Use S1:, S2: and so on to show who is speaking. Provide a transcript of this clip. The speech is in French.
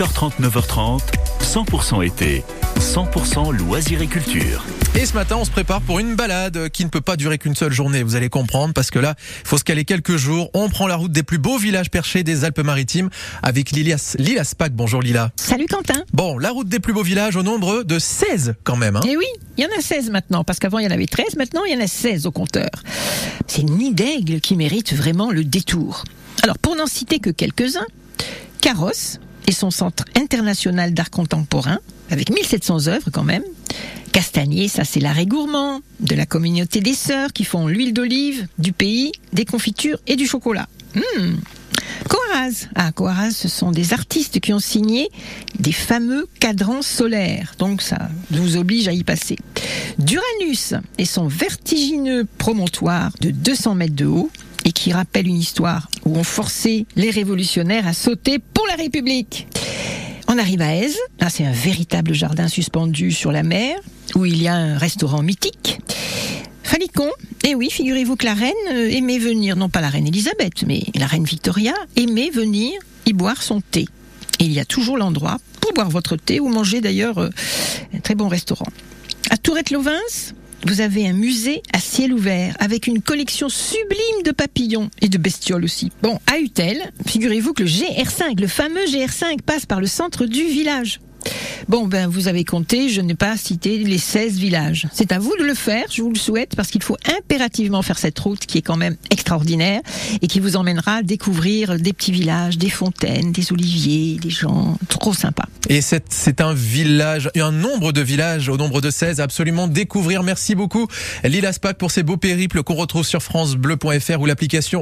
S1: 8h30, 9h30, 100% été, 100% loisirs et culture.
S2: Et ce matin, on se prépare pour une balade qui ne peut pas durer qu'une seule journée, vous allez comprendre, parce que là, il faut se caler quelques jours. On prend la route des plus beaux villages perchés des Alpes-Maritimes avec Lila, Lila Spack. Bonjour Lila.
S3: Salut Quentin.
S2: Bon, la route des plus beaux villages au nombre de 16 quand même. Hein
S3: Eh oui, il y en a 16 maintenant, parce qu'avant il y en avait 13, maintenant il y en a 16 au compteur. C'est une nid d'aigle qui mérite vraiment le détour. Alors pour n'en citer que quelques-uns, Carrosse son centre international d'art contemporain, avec 1700 œuvres quand même. Castagnier, ça c'est l'arrêt gourmand de la communauté des sœurs qui font l'huile d'olive du pays, des confitures et du chocolat. Hmm. Coaraz. Ah, Coaraz, ce sont des artistes qui ont signé des fameux cadrans solaires. Donc ça vous oblige à y passer. Duranus et son vertigineux promontoire de 200 mètres de haut et qui rappelle une histoire où on forçait les révolutionnaires à sauter pour la République. On arrive à Aise, là c'est un véritable jardin suspendu sur la mer, où il y a un restaurant mythique. Falicon, et oui, figurez-vous que la reine euh, aimait venir, non pas la reine Elisabeth, mais la reine Victoria, aimait venir y boire son thé. Et il y a toujours l'endroit pour boire votre thé ou manger d'ailleurs euh, un très bon restaurant. À Tourette-Lovins, vous avez un musée à ciel ouvert avec une collection sublime de papillons et de bestioles aussi. Bon, à Utel, figurez-vous que le GR5, le fameux GR5 passe par le centre du village. Bon, ben, vous avez compté, je n'ai pas cité les 16 villages. C'est à vous de le faire, je vous le souhaite, parce qu'il faut impérativement faire cette route qui est quand même extraordinaire et qui vous emmènera découvrir des petits villages, des fontaines, des oliviers, des gens trop sympas.
S2: Et c'est un village, un nombre de villages au nombre de 16 à absolument découvrir. Merci beaucoup Lila Spack pour ces beaux périples qu'on retrouve sur francebleu.fr ou l'application